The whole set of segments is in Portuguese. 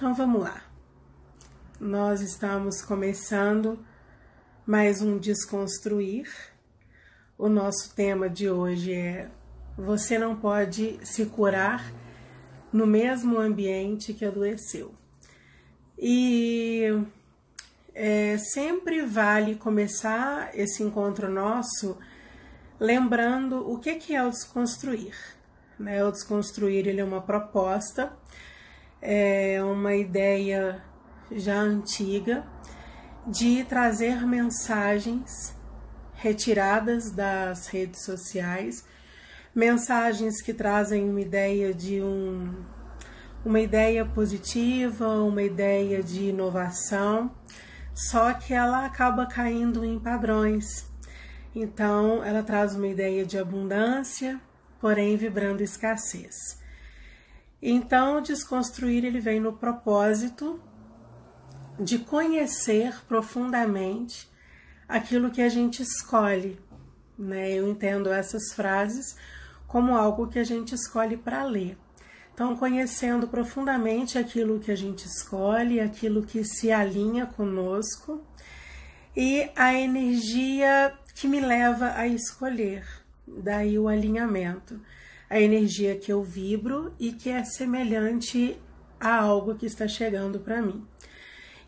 Então vamos lá. Nós estamos começando mais um Desconstruir. O nosso tema de hoje é Você não pode se curar no mesmo ambiente que adoeceu. E é, sempre vale começar esse encontro nosso lembrando o que, que é o desconstruir. Né? O desconstruir ele é uma proposta é uma ideia já antiga de trazer mensagens retiradas das redes sociais, mensagens que trazem uma ideia de um uma ideia positiva, uma ideia de inovação, só que ela acaba caindo em padrões. Então, ela traz uma ideia de abundância, porém vibrando escassez. Então, desconstruir ele vem no propósito de conhecer profundamente aquilo que a gente escolhe. Né? Eu entendo essas frases como algo que a gente escolhe para ler. Então, conhecendo profundamente aquilo que a gente escolhe, aquilo que se alinha conosco e a energia que me leva a escolher, daí o alinhamento a energia que eu vibro e que é semelhante a algo que está chegando para mim.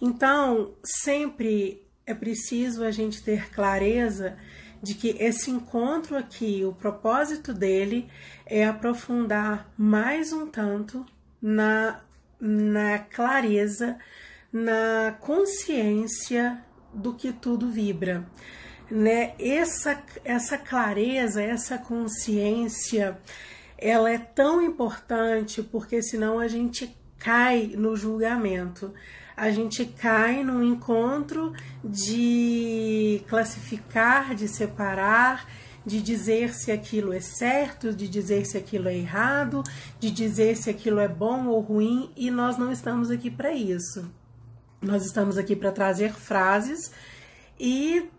Então, sempre é preciso a gente ter clareza de que esse encontro aqui, o propósito dele é aprofundar mais um tanto na, na clareza, na consciência do que tudo vibra. Né? Essa, essa clareza, essa consciência, ela é tão importante porque senão a gente cai no julgamento. A gente cai num encontro de classificar, de separar, de dizer se aquilo é certo, de dizer se aquilo é errado, de dizer se aquilo é bom ou ruim, e nós não estamos aqui para isso. Nós estamos aqui para trazer frases e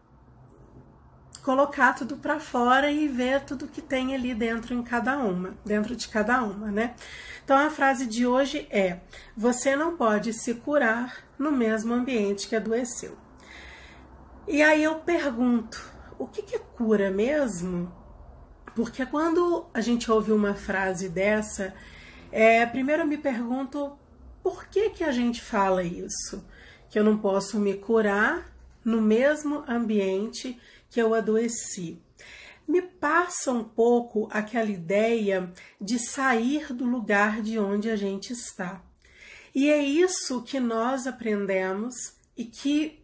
colocar tudo para fora e ver tudo que tem ali dentro em cada uma, dentro de cada uma, né? Então a frase de hoje é: você não pode se curar no mesmo ambiente que adoeceu. E aí eu pergunto, o que, é cura mesmo? Porque quando a gente ouve uma frase dessa, é, primeiro eu me pergunto por que, que a gente fala isso? Que eu não posso me curar no mesmo ambiente que eu adoeci. Me passa um pouco aquela ideia de sair do lugar de onde a gente está. E é isso que nós aprendemos e que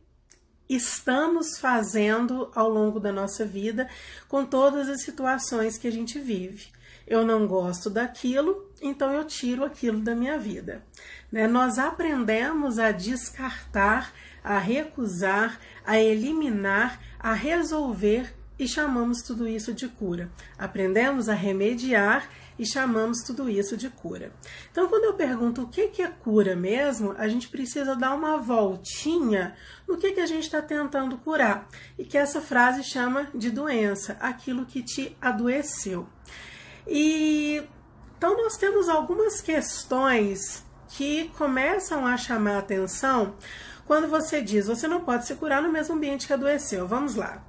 estamos fazendo ao longo da nossa vida com todas as situações que a gente vive. Eu não gosto daquilo, então eu tiro aquilo da minha vida. Né? Nós aprendemos a descartar, a recusar, a eliminar a resolver e chamamos tudo isso de cura. Aprendemos a remediar e chamamos tudo isso de cura. Então, quando eu pergunto o que é cura mesmo, a gente precisa dar uma voltinha no que, a gente está tentando curar. E que essa frase chama de doença, aquilo que te adoeceu. E então nós temos algumas questões que começam a chamar a atenção quando você diz, você não pode se curar no mesmo ambiente que adoeceu. Vamos lá.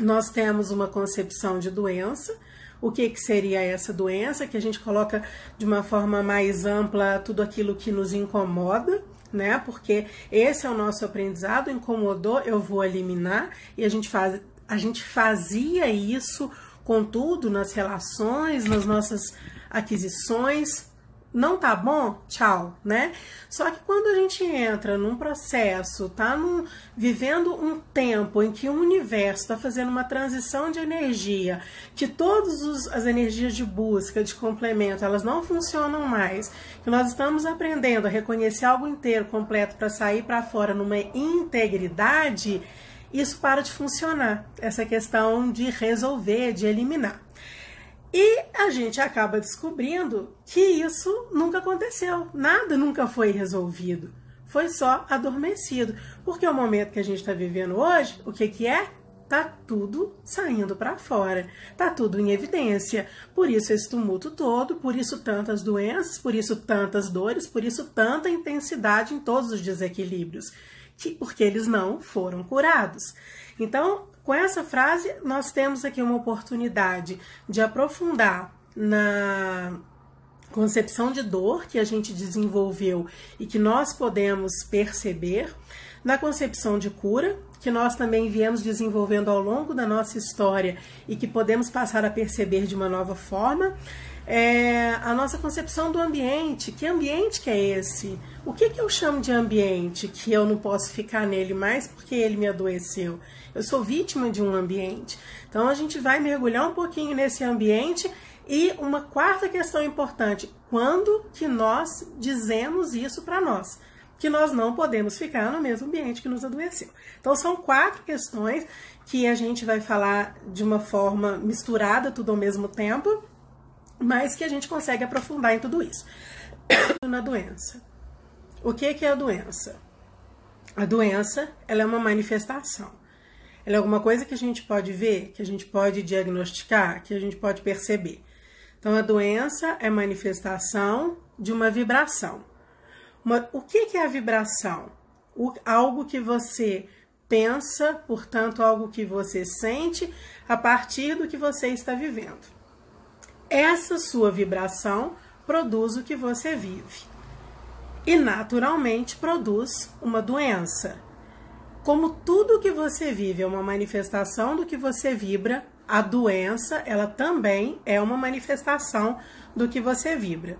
Nós temos uma concepção de doença. O que, que seria essa doença? Que a gente coloca de uma forma mais ampla tudo aquilo que nos incomoda, né? Porque esse é o nosso aprendizado. Incomodou, eu vou eliminar. E a gente faz, a gente fazia isso com tudo nas relações, nas nossas aquisições, não tá bom, tchau, né? Só que quando a gente entra num processo, tá num, vivendo um tempo em que o universo está fazendo uma transição de energia, que todas as energias de busca, de complemento, elas não funcionam mais, que nós estamos aprendendo a reconhecer algo inteiro, completo, para sair para fora numa integridade, isso para de funcionar. Essa questão de resolver, de eliminar. E a gente acaba descobrindo que isso nunca aconteceu, nada nunca foi resolvido, foi só adormecido. Porque o momento que a gente está vivendo hoje, o que, que é? tá tudo saindo para fora, tá tudo em evidência. Por isso esse tumulto todo, por isso tantas doenças, por isso tantas dores, por isso tanta intensidade em todos os desequilíbrios, que, porque eles não foram curados. Então, com essa frase, nós temos aqui uma oportunidade de aprofundar na concepção de dor que a gente desenvolveu e que nós podemos perceber, na concepção de cura, que nós também viemos desenvolvendo ao longo da nossa história e que podemos passar a perceber de uma nova forma. É, a nossa concepção do ambiente, que ambiente que é esse? O que, que eu chamo de ambiente que eu não posso ficar nele mais porque ele me adoeceu? Eu sou vítima de um ambiente. Então a gente vai mergulhar um pouquinho nesse ambiente e uma quarta questão importante: quando que nós dizemos isso para nós? que nós não podemos ficar no mesmo ambiente que nos adoeceu. Então, são quatro questões que a gente vai falar de uma forma misturada, tudo ao mesmo tempo, mas que a gente consegue aprofundar em tudo isso. Na doença. O que é a doença? A doença ela é uma manifestação. Ela é alguma coisa que a gente pode ver, que a gente pode diagnosticar, que a gente pode perceber. Então, a doença é manifestação de uma vibração. Uma, o que, que é a vibração? O, algo que você pensa, portanto, algo que você sente a partir do que você está vivendo. Essa sua vibração produz o que você vive e, naturalmente, produz uma doença. Como tudo que você vive é uma manifestação do que você vibra, a doença ela também é uma manifestação do que você vibra.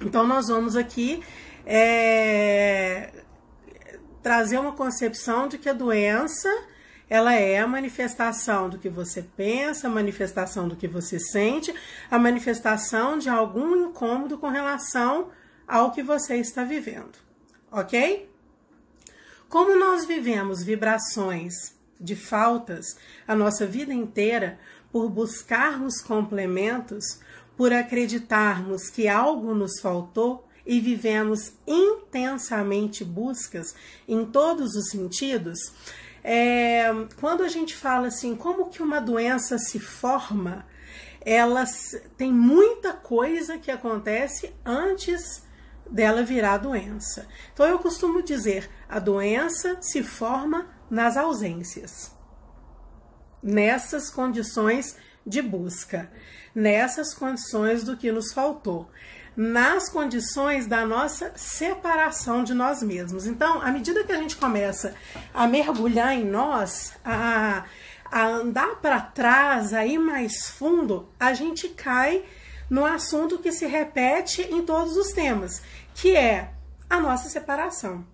Então, nós vamos aqui é, trazer uma concepção de que a doença ela é a manifestação do que você pensa, a manifestação do que você sente, a manifestação de algum incômodo com relação ao que você está vivendo, ok? Como nós vivemos vibrações de faltas a nossa vida inteira por buscarmos complementos, por acreditarmos que algo nos faltou, e vivemos intensamente buscas em todos os sentidos, é, quando a gente fala assim, como que uma doença se forma, ela tem muita coisa que acontece antes dela virar doença. Então eu costumo dizer, a doença se forma nas ausências. Nessas condições de busca, nessas condições do que nos faltou nas condições da nossa separação de nós mesmos. Então, à medida que a gente começa a mergulhar em nós, a, a andar para trás, a ir mais fundo, a gente cai no assunto que se repete em todos os temas, que é a nossa separação.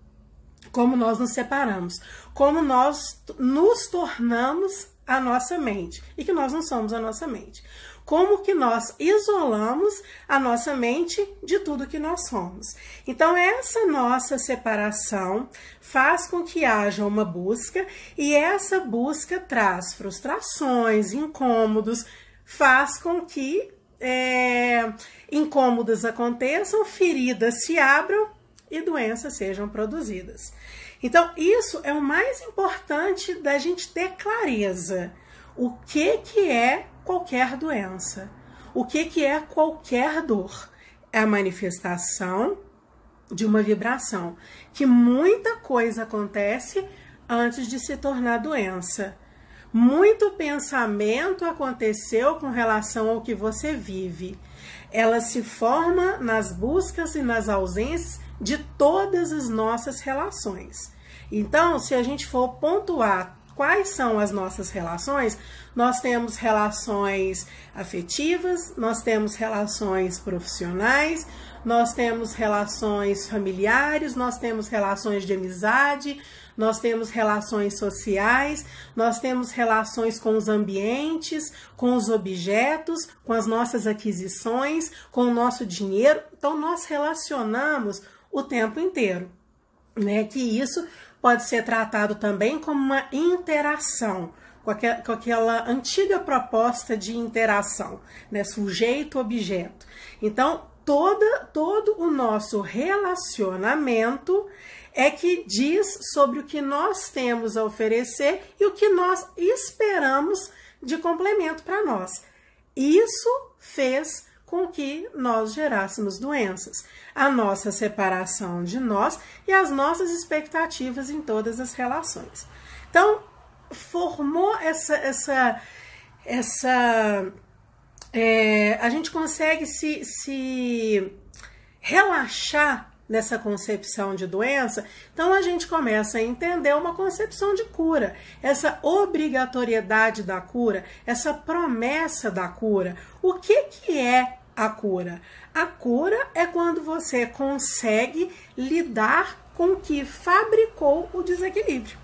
Como nós nos separamos, como nós nos tornamos a nossa mente e que nós não somos a nossa mente como que nós isolamos a nossa mente de tudo que nós somos. Então, essa nossa separação faz com que haja uma busca e essa busca traz frustrações, incômodos, faz com que é, incômodos aconteçam, feridas se abram e doenças sejam produzidas. Então, isso é o mais importante da gente ter clareza. O que, que é qualquer doença. O que, que é qualquer dor? É a manifestação de uma vibração, que muita coisa acontece antes de se tornar doença. Muito pensamento aconteceu com relação ao que você vive. Ela se forma nas buscas e nas ausências de todas as nossas relações. Então, se a gente for pontuar quais são as nossas relações, nós temos relações afetivas, nós temos relações profissionais, nós temos relações familiares, nós temos relações de amizade, nós temos relações sociais, nós temos relações com os ambientes, com os objetos, com as nossas aquisições, com o nosso dinheiro. Então, nós relacionamos o tempo inteiro. Né, que isso pode ser tratado também como uma interação, com aquela, com aquela antiga proposta de interação, né? sujeito-objeto. Então, toda, todo o nosso relacionamento é que diz sobre o que nós temos a oferecer e o que nós esperamos de complemento para nós. Isso fez com que nós gerássemos doenças, a nossa separação de nós e as nossas expectativas em todas as relações. Então, formou essa essa essa é, a gente consegue se, se relaxar nessa concepção de doença, então a gente começa a entender uma concepção de cura, essa obrigatoriedade da cura, essa promessa da cura. O que, que é a cura? A cura é quando você consegue lidar com o que fabricou o desequilíbrio,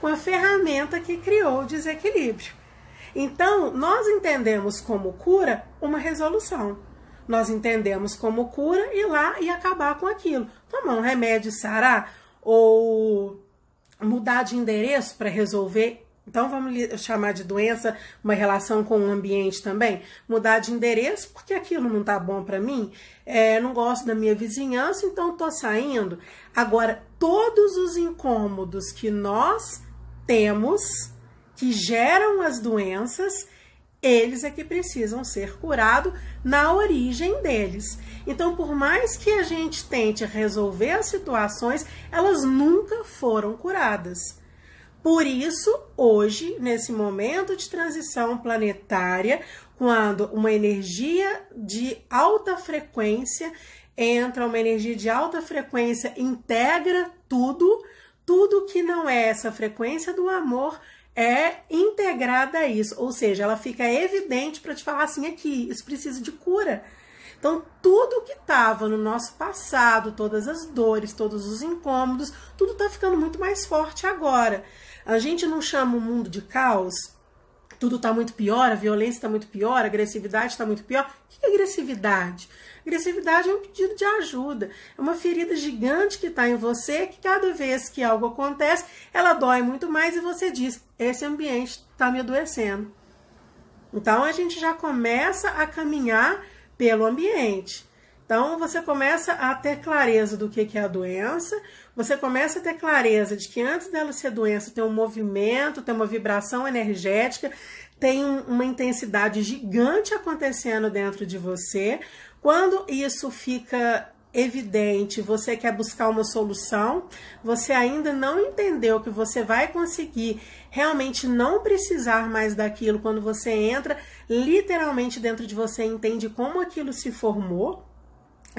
com a ferramenta que criou o desequilíbrio. Então, nós entendemos como cura uma resolução. Nós entendemos como cura ir lá e acabar com aquilo. Tomar um remédio sarar ou mudar de endereço para resolver. Então, vamos chamar de doença uma relação com o ambiente também. Mudar de endereço porque aquilo não tá bom para mim. É, não gosto da minha vizinhança, então tô saindo. Agora, todos os incômodos que nós temos que geram as doenças, eles é que precisam ser curados na origem deles. Então, por mais que a gente tente resolver as situações, elas nunca foram curadas. Por isso, hoje, nesse momento de transição planetária, quando uma energia de alta frequência entra, uma energia de alta frequência integra tudo, tudo que não é essa frequência do amor é integrada a isso, ou seja, ela fica evidente para te falar assim aqui, isso precisa de cura. Então, tudo que estava no nosso passado, todas as dores, todos os incômodos, tudo está ficando muito mais forte agora. A gente não chama o mundo de caos, tudo está muito pior, a violência está muito pior, a agressividade está muito pior. O que é agressividade? Agressividade é um pedido de ajuda, é uma ferida gigante que está em você, que cada vez que algo acontece, ela dói muito mais e você diz: esse ambiente está me adoecendo. Então a gente já começa a caminhar pelo ambiente. Então você começa a ter clareza do que é a doença, você começa a ter clareza de que antes dela ser doença tem um movimento, tem uma vibração energética, tem uma intensidade gigante acontecendo dentro de você. Quando isso fica evidente, você quer buscar uma solução, você ainda não entendeu que você vai conseguir realmente não precisar mais daquilo quando você entra literalmente dentro de você, entende como aquilo se formou,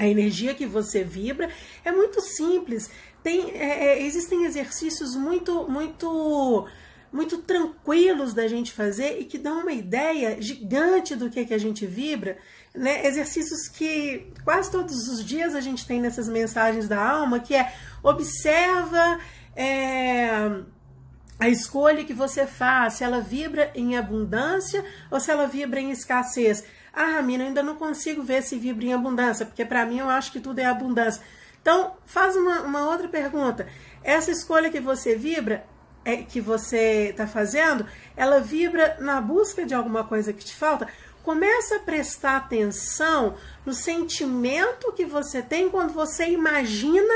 a energia que você vibra, é muito simples. Tem, é, é existem exercícios muito, muito muito tranquilos da gente fazer e que dão uma ideia gigante do que, que a gente vibra, né? Exercícios que quase todos os dias a gente tem nessas mensagens da alma, que é observa é, a escolha que você faz, se ela vibra em abundância ou se ela vibra em escassez. Ah, Ramina, ainda não consigo ver se vibra em abundância, porque para mim eu acho que tudo é abundância. Então, faz uma, uma outra pergunta. Essa escolha que você vibra, é, que você está fazendo, ela vibra na busca de alguma coisa que te falta, começa a prestar atenção no sentimento que você tem quando você imagina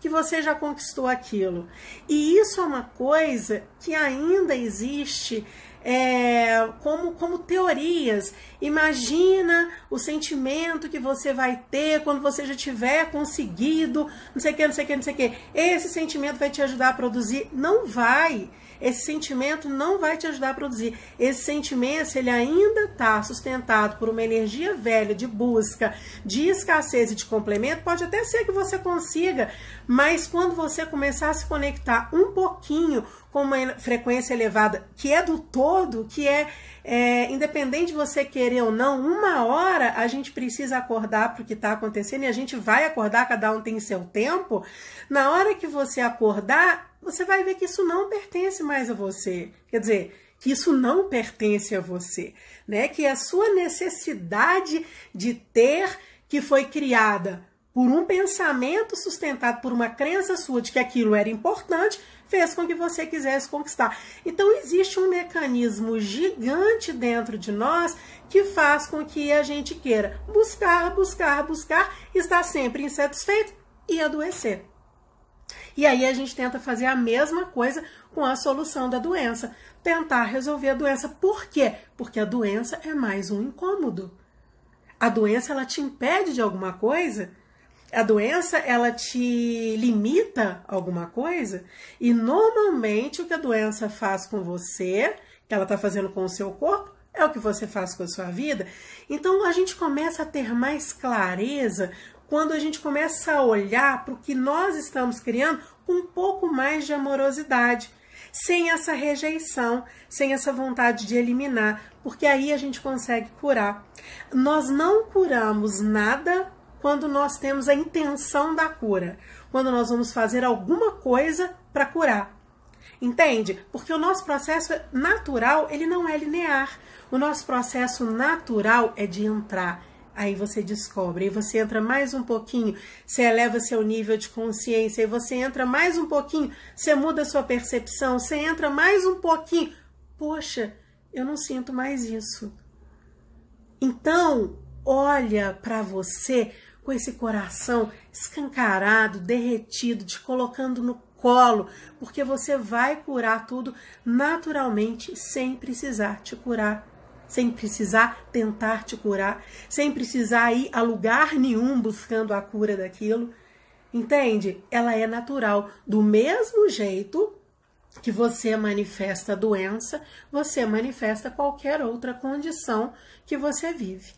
que você já conquistou aquilo. E isso é uma coisa que ainda existe é, como, como teorias. Imagina o sentimento que você vai ter quando você já tiver conseguido, não sei o que, não sei o que, não sei o que. Esse sentimento vai te ajudar a produzir? Não vai. Esse sentimento não vai te ajudar a produzir. Esse sentimento, se ele ainda está sustentado por uma energia velha de busca, de escassez e de complemento, pode até ser que você consiga, mas quando você começar a se conectar um pouquinho com uma frequência elevada, que é do todo, que é, é independente de você querer ou não, uma hora a gente precisa acordar para o que está acontecendo e a gente vai acordar, cada um tem seu tempo. Na hora que você acordar, você vai ver que isso não pertence mais a você. Quer dizer, que isso não pertence a você, né? Que a sua necessidade de ter que foi criada por um pensamento sustentado por uma crença sua de que aquilo era importante, fez com que você quisesse conquistar. Então existe um mecanismo gigante dentro de nós que faz com que a gente queira buscar, buscar, buscar, estar sempre insatisfeito e adoecer. E aí a gente tenta fazer a mesma coisa com a solução da doença, tentar resolver a doença. Por quê? Porque a doença é mais um incômodo. A doença ela te impede de alguma coisa? A doença ela te limita alguma coisa? E normalmente o que a doença faz com você, que ela está fazendo com o seu corpo, é o que você faz com a sua vida. Então a gente começa a ter mais clareza quando a gente começa a olhar para o que nós estamos criando com um pouco mais de amorosidade, sem essa rejeição, sem essa vontade de eliminar, porque aí a gente consegue curar. Nós não curamos nada quando nós temos a intenção da cura, quando nós vamos fazer alguma coisa para curar. Entende? Porque o nosso processo natural, ele não é linear. O nosso processo natural é de entrar, Aí você descobre, aí você entra mais um pouquinho, você eleva seu nível de consciência, aí você entra mais um pouquinho, você muda sua percepção, você entra mais um pouquinho. Poxa, eu não sinto mais isso. Então, olha para você com esse coração escancarado, derretido, te colocando no colo, porque você vai curar tudo naturalmente, sem precisar te curar sem precisar tentar te curar, sem precisar ir a lugar nenhum buscando a cura daquilo. Entende? Ela é natural. Do mesmo jeito que você manifesta doença, você manifesta qualquer outra condição que você vive.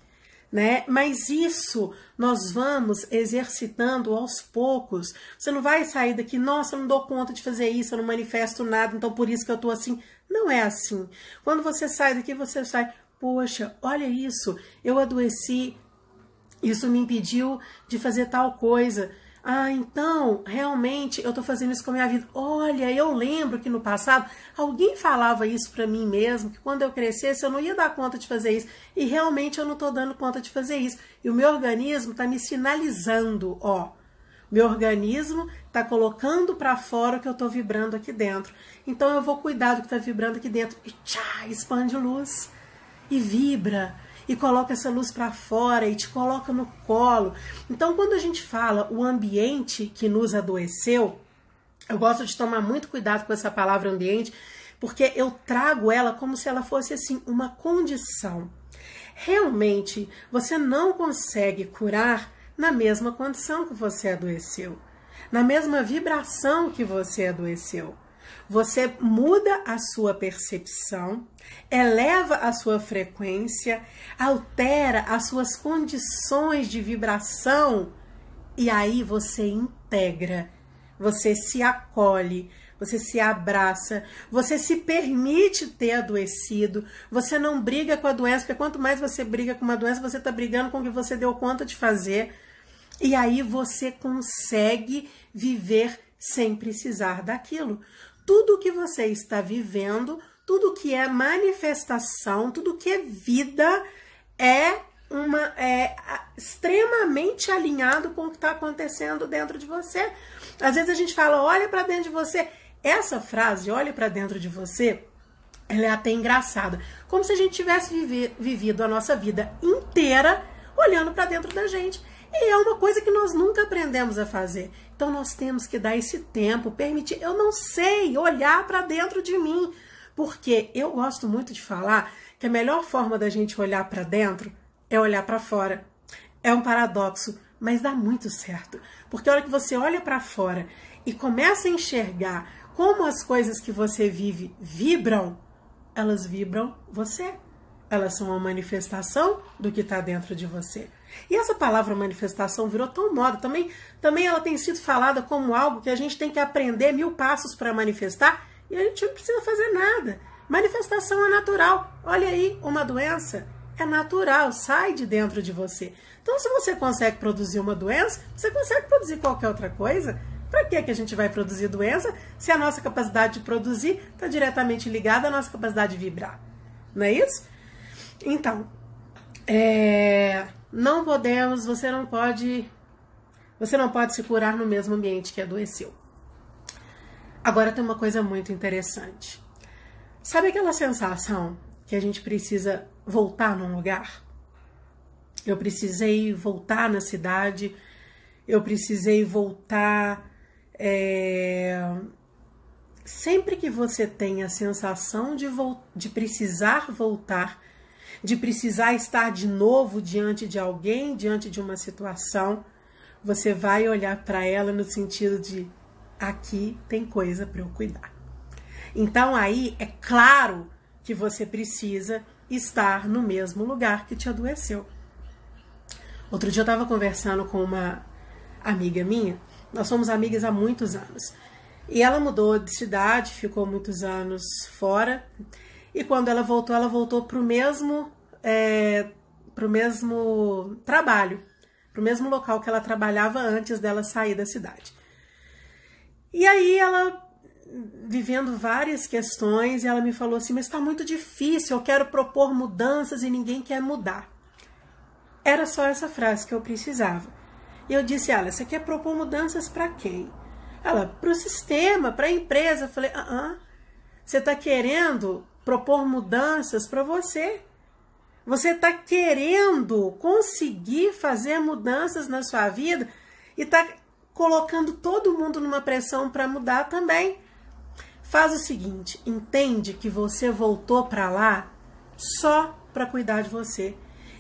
Né? Mas isso nós vamos exercitando aos poucos. Você não vai sair daqui, nossa, eu não dou conta de fazer isso, eu não manifesto nada, então por isso que eu tô assim. Não é assim. Quando você sai daqui, você sai, poxa, olha isso, eu adoeci, isso me impediu de fazer tal coisa. Ah, então, realmente eu tô fazendo isso com a minha vida. Olha, eu lembro que no passado alguém falava isso para mim mesmo, que quando eu crescesse eu não ia dar conta de fazer isso. E realmente eu não tô dando conta de fazer isso. E o meu organismo tá me sinalizando, ó. Meu organismo está colocando para fora o que eu estou vibrando aqui dentro. Então eu vou cuidar do que está vibrando aqui dentro. E tchá, expande luz. E vibra. E coloca essa luz para fora e te coloca no colo. Então, quando a gente fala o ambiente que nos adoeceu, eu gosto de tomar muito cuidado com essa palavra ambiente, porque eu trago ela como se ela fosse assim uma condição. Realmente, você não consegue curar na mesma condição que você adoeceu, na mesma vibração que você adoeceu. Você muda a sua percepção, eleva a sua frequência, altera as suas condições de vibração e aí você integra, você se acolhe, você se abraça, você se permite ter adoecido, você não briga com a doença, porque quanto mais você briga com uma doença, você está brigando com o que você deu conta de fazer. E aí você consegue viver sem precisar daquilo. Tudo que você está vivendo, tudo que é manifestação, tudo que é vida é uma é extremamente alinhado com o que está acontecendo dentro de você. Às vezes a gente fala, olha para dentro de você. Essa frase, olha para dentro de você, ela é até engraçada. Como se a gente tivesse vivido a nossa vida inteira olhando para dentro da gente. E é uma coisa que nós nunca aprendemos a fazer. Então nós temos que dar esse tempo, permitir. Eu não sei olhar para dentro de mim, porque eu gosto muito de falar que a melhor forma da gente olhar para dentro é olhar para fora. É um paradoxo, mas dá muito certo. Porque a hora que você olha para fora e começa a enxergar como as coisas que você vive vibram, elas vibram você. Elas são uma manifestação do que está dentro de você. E essa palavra manifestação virou tão moda também. Também ela tem sido falada como algo que a gente tem que aprender mil passos para manifestar e a gente não precisa fazer nada. Manifestação é natural. Olha aí, uma doença é natural, sai de dentro de você. Então, se você consegue produzir uma doença, você consegue produzir qualquer outra coisa. Para que, que a gente vai produzir doença se a nossa capacidade de produzir está diretamente ligada à nossa capacidade de vibrar? Não é isso? Então, é, não podemos, você não pode Você não pode se curar no mesmo ambiente que adoeceu. Agora tem uma coisa muito interessante. Sabe aquela sensação que a gente precisa voltar num lugar? Eu precisei voltar na cidade, eu precisei voltar. É... Sempre que você tem a sensação de, de precisar voltar, de precisar estar de novo diante de alguém, diante de uma situação, você vai olhar para ela no sentido de aqui tem coisa para eu cuidar. Então aí é claro que você precisa estar no mesmo lugar que te adoeceu. Outro dia eu estava conversando com uma amiga minha, nós somos amigas há muitos anos. E ela mudou de cidade, ficou muitos anos fora. E quando ela voltou, ela voltou para o mesmo, é, pro mesmo trabalho, para o mesmo local que ela trabalhava antes dela sair da cidade. E aí ela vivendo várias questões e ela me falou assim: Mas está muito difícil, eu quero propor mudanças e ninguém quer mudar. Era só essa frase que eu precisava. E eu disse: Ela, você quer propor mudanças para quem? Ela, para o sistema, para a empresa. Eu falei: Ah, ah você está querendo propor mudanças para você. Você está querendo conseguir fazer mudanças na sua vida e está colocando todo mundo numa pressão para mudar também. Faz o seguinte, entende que você voltou para lá só para cuidar de você.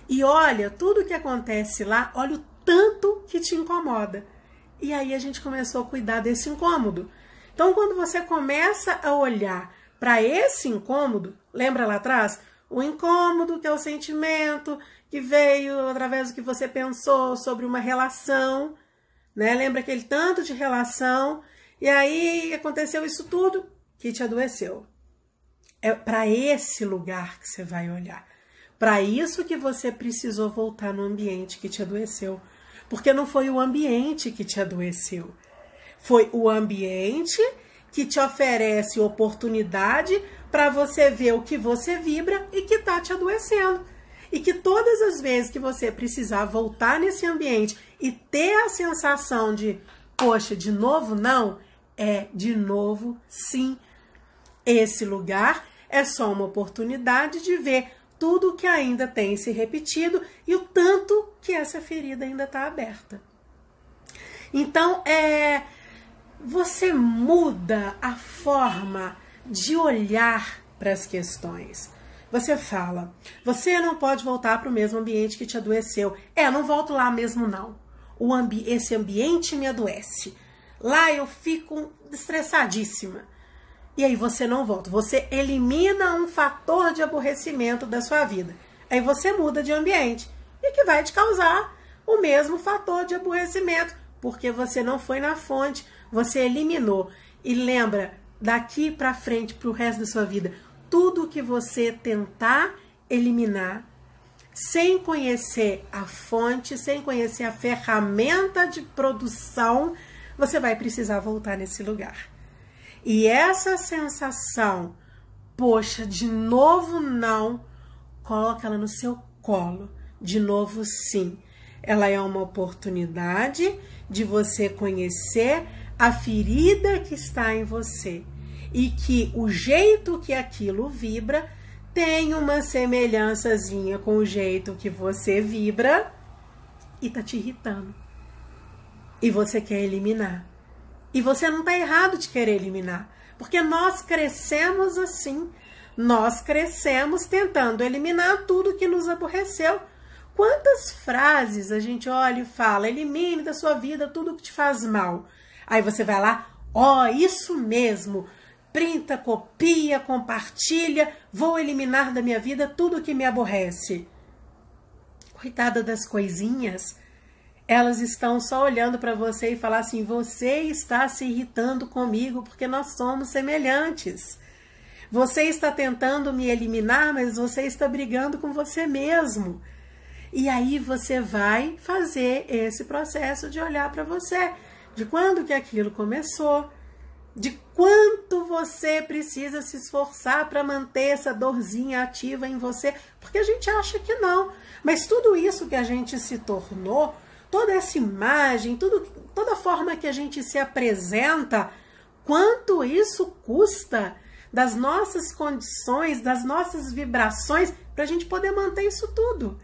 E olha tudo que acontece lá, olha o tanto que te incomoda. E aí a gente começou a cuidar desse incômodo. Então, quando você começa a olhar para esse incômodo, lembra lá atrás? O incômodo, que é o sentimento que veio através do que você pensou sobre uma relação, né? Lembra aquele tanto de relação, e aí aconteceu isso tudo que te adoeceu. É para esse lugar que você vai olhar. Para isso que você precisou voltar no ambiente que te adoeceu. Porque não foi o ambiente que te adoeceu. Foi o ambiente que te oferece oportunidade para você ver o que você vibra e que está te adoecendo. E que todas as vezes que você precisar voltar nesse ambiente e ter a sensação de, poxa, de novo não, é de novo sim esse lugar é só uma oportunidade de ver tudo que ainda tem se repetido e o tanto que essa ferida ainda está aberta. Então, é, você muda a forma de olhar para as questões. Você fala, você não pode voltar para o mesmo ambiente que te adoeceu. É, não volto lá mesmo não. O ambi esse ambiente me adoece. Lá eu fico estressadíssima e aí você não volta. Você elimina um fator de aborrecimento da sua vida. Aí você muda de ambiente e que vai te causar o mesmo fator de aborrecimento, porque você não foi na fonte, você eliminou. E lembra, daqui para frente, para o resto da sua vida, tudo que você tentar eliminar, sem conhecer a fonte, sem conhecer a ferramenta de produção, você vai precisar voltar nesse lugar. E essa sensação, poxa, de novo não, coloca ela no seu colo. De novo sim. Ela é uma oportunidade de você conhecer a ferida que está em você e que o jeito que aquilo vibra tem uma semelhançazinha com o jeito que você vibra e tá te irritando. E você quer eliminar. E você não está errado de querer eliminar, porque nós crescemos assim. Nós crescemos tentando eliminar tudo que nos aborreceu. Quantas frases a gente olha e fala: elimine da sua vida tudo que te faz mal. Aí você vai lá, ó, oh, isso mesmo. Printa, copia, compartilha. Vou eliminar da minha vida tudo que me aborrece. Coitada das coisinhas elas estão só olhando para você e falar assim: você está se irritando comigo porque nós somos semelhantes. Você está tentando me eliminar, mas você está brigando com você mesmo. E aí você vai fazer esse processo de olhar para você, de quando que aquilo começou, de quanto você precisa se esforçar para manter essa dorzinha ativa em você, porque a gente acha que não. Mas tudo isso que a gente se tornou toda essa imagem, tudo, toda a forma que a gente se apresenta, quanto isso custa das nossas condições, das nossas vibrações, para a gente poder manter isso tudo.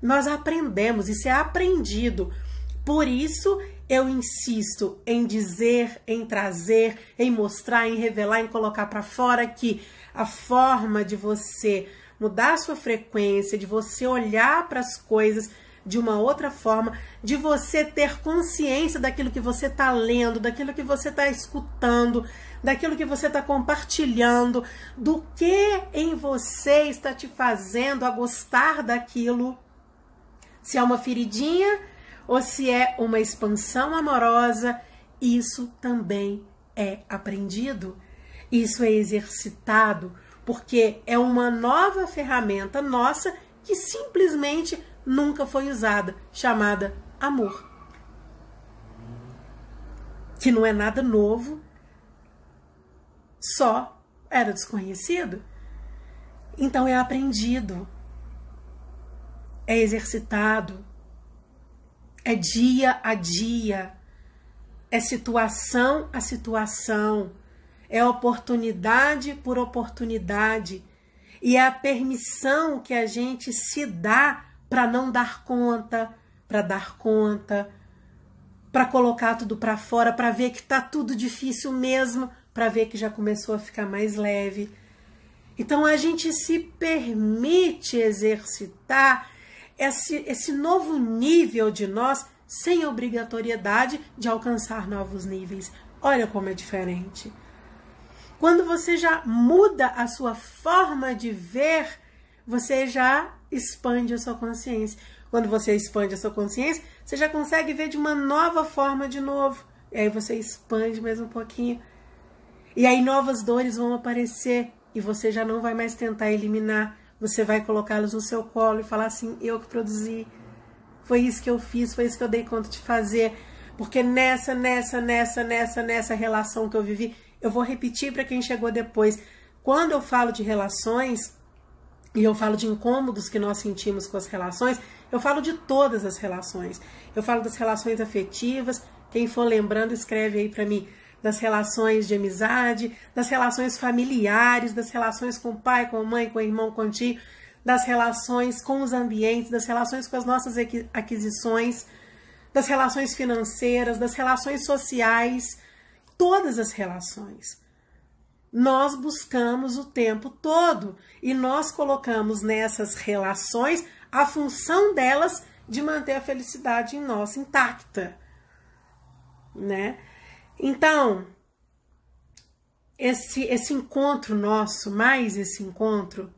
Nós aprendemos, isso é aprendido. Por isso eu insisto em dizer, em trazer, em mostrar, em revelar, em colocar para fora que a forma de você mudar a sua frequência, de você olhar para as coisas de uma outra forma, de você ter consciência daquilo que você está lendo, daquilo que você está escutando, daquilo que você está compartilhando, do que em você está te fazendo a gostar daquilo. Se é uma feridinha ou se é uma expansão amorosa, isso também é aprendido, isso é exercitado, porque é uma nova ferramenta nossa que simplesmente nunca foi usada, chamada amor. Que não é nada novo, só era desconhecido. Então é aprendido, é exercitado, é dia a dia, é situação a situação, é oportunidade por oportunidade, e é a permissão que a gente se dá para não dar conta, para dar conta, para colocar tudo para fora, para ver que tá tudo difícil mesmo, para ver que já começou a ficar mais leve. Então a gente se permite exercitar esse, esse novo nível de nós sem obrigatoriedade de alcançar novos níveis. Olha como é diferente. Quando você já muda a sua forma de ver, você já expande a sua consciência. Quando você expande a sua consciência, você já consegue ver de uma nova forma de novo. E aí você expande mais um pouquinho. E aí novas dores vão aparecer e você já não vai mais tentar eliminar. Você vai colocá-los no seu colo e falar assim: eu que produzi. Foi isso que eu fiz, foi isso que eu dei conta de fazer. Porque nessa, nessa, nessa, nessa, nessa relação que eu vivi, eu vou repetir para quem chegou depois. Quando eu falo de relações, e eu falo de incômodos que nós sentimos com as relações, eu falo de todas as relações. Eu falo das relações afetivas, quem for lembrando, escreve aí para mim, das relações de amizade, das relações familiares, das relações com o pai, com a mãe, com o irmão, com o tio, das relações com os ambientes, das relações com as nossas aquisições, das relações financeiras, das relações sociais, todas as relações nós buscamos o tempo todo e nós colocamos nessas relações a função delas de manter a felicidade em nós intacta, né? Então, esse esse encontro nosso, mais esse encontro,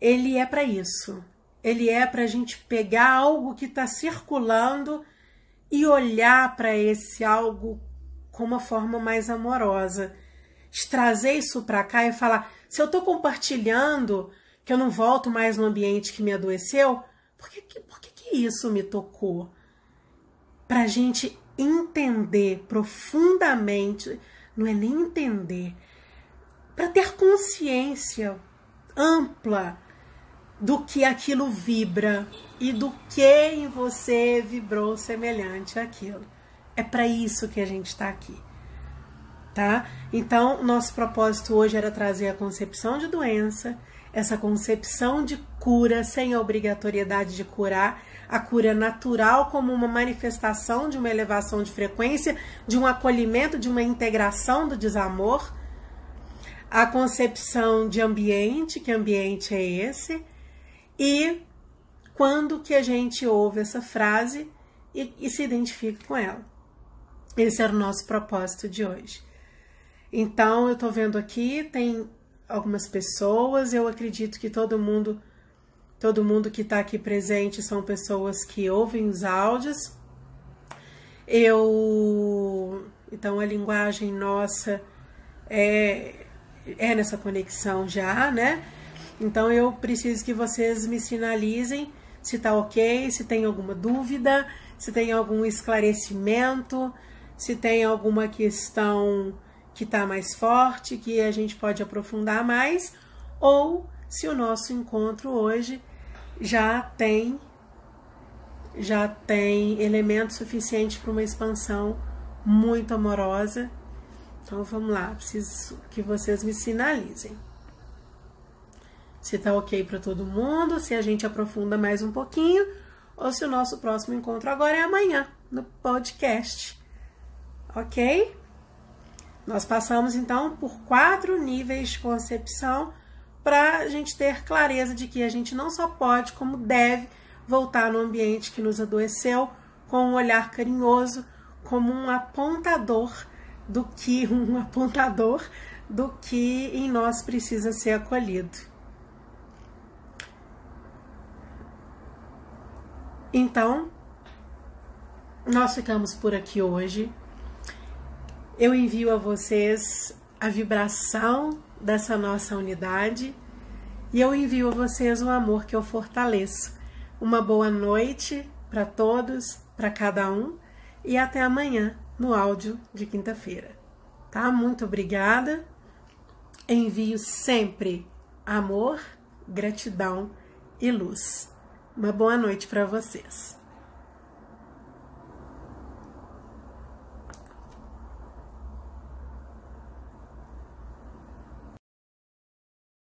ele é para isso. Ele é para a gente pegar algo que está circulando e olhar para esse algo com uma forma mais amorosa trazer isso para cá e falar: se eu estou compartilhando que eu não volto mais no ambiente que me adoeceu, por que, por que, que isso me tocou? Para a gente entender profundamente, não é nem entender, para ter consciência ampla do que aquilo vibra e do que em você vibrou semelhante àquilo. É para isso que a gente está aqui tá? Então, nosso propósito hoje era trazer a concepção de doença, essa concepção de cura sem a obrigatoriedade de curar, a cura natural como uma manifestação de uma elevação de frequência, de um acolhimento, de uma integração do desamor, a concepção de ambiente, que ambiente é esse, e quando que a gente ouve essa frase e, e se identifica com ela. Esse era o nosso propósito de hoje. Então, eu tô vendo aqui, tem algumas pessoas, eu acredito que todo mundo todo mundo que está aqui presente são pessoas que ouvem os áudios. Eu então a linguagem nossa é é nessa conexão já, né? Então eu preciso que vocês me sinalizem se tá OK, se tem alguma dúvida, se tem algum esclarecimento, se tem alguma questão que está mais forte, que a gente pode aprofundar mais, ou se o nosso encontro hoje já tem já tem elemento suficiente para uma expansão muito amorosa. Então vamos lá, preciso que vocês me sinalizem. Se tá ok para todo mundo, se a gente aprofunda mais um pouquinho, ou se o nosso próximo encontro agora é amanhã, no podcast. Ok? Nós passamos então por quatro níveis de concepção para a gente ter clareza de que a gente não só pode, como deve voltar no ambiente que nos adoeceu com um olhar carinhoso, como um apontador do que um apontador do que em nós precisa ser acolhido. Então, nós ficamos por aqui hoje. Eu envio a vocês a vibração dessa nossa unidade e eu envio a vocês o amor que eu fortaleço. Uma boa noite para todos, para cada um e até amanhã no áudio de quinta-feira. Tá? Muito obrigada. Envio sempre amor, gratidão e luz. Uma boa noite para vocês.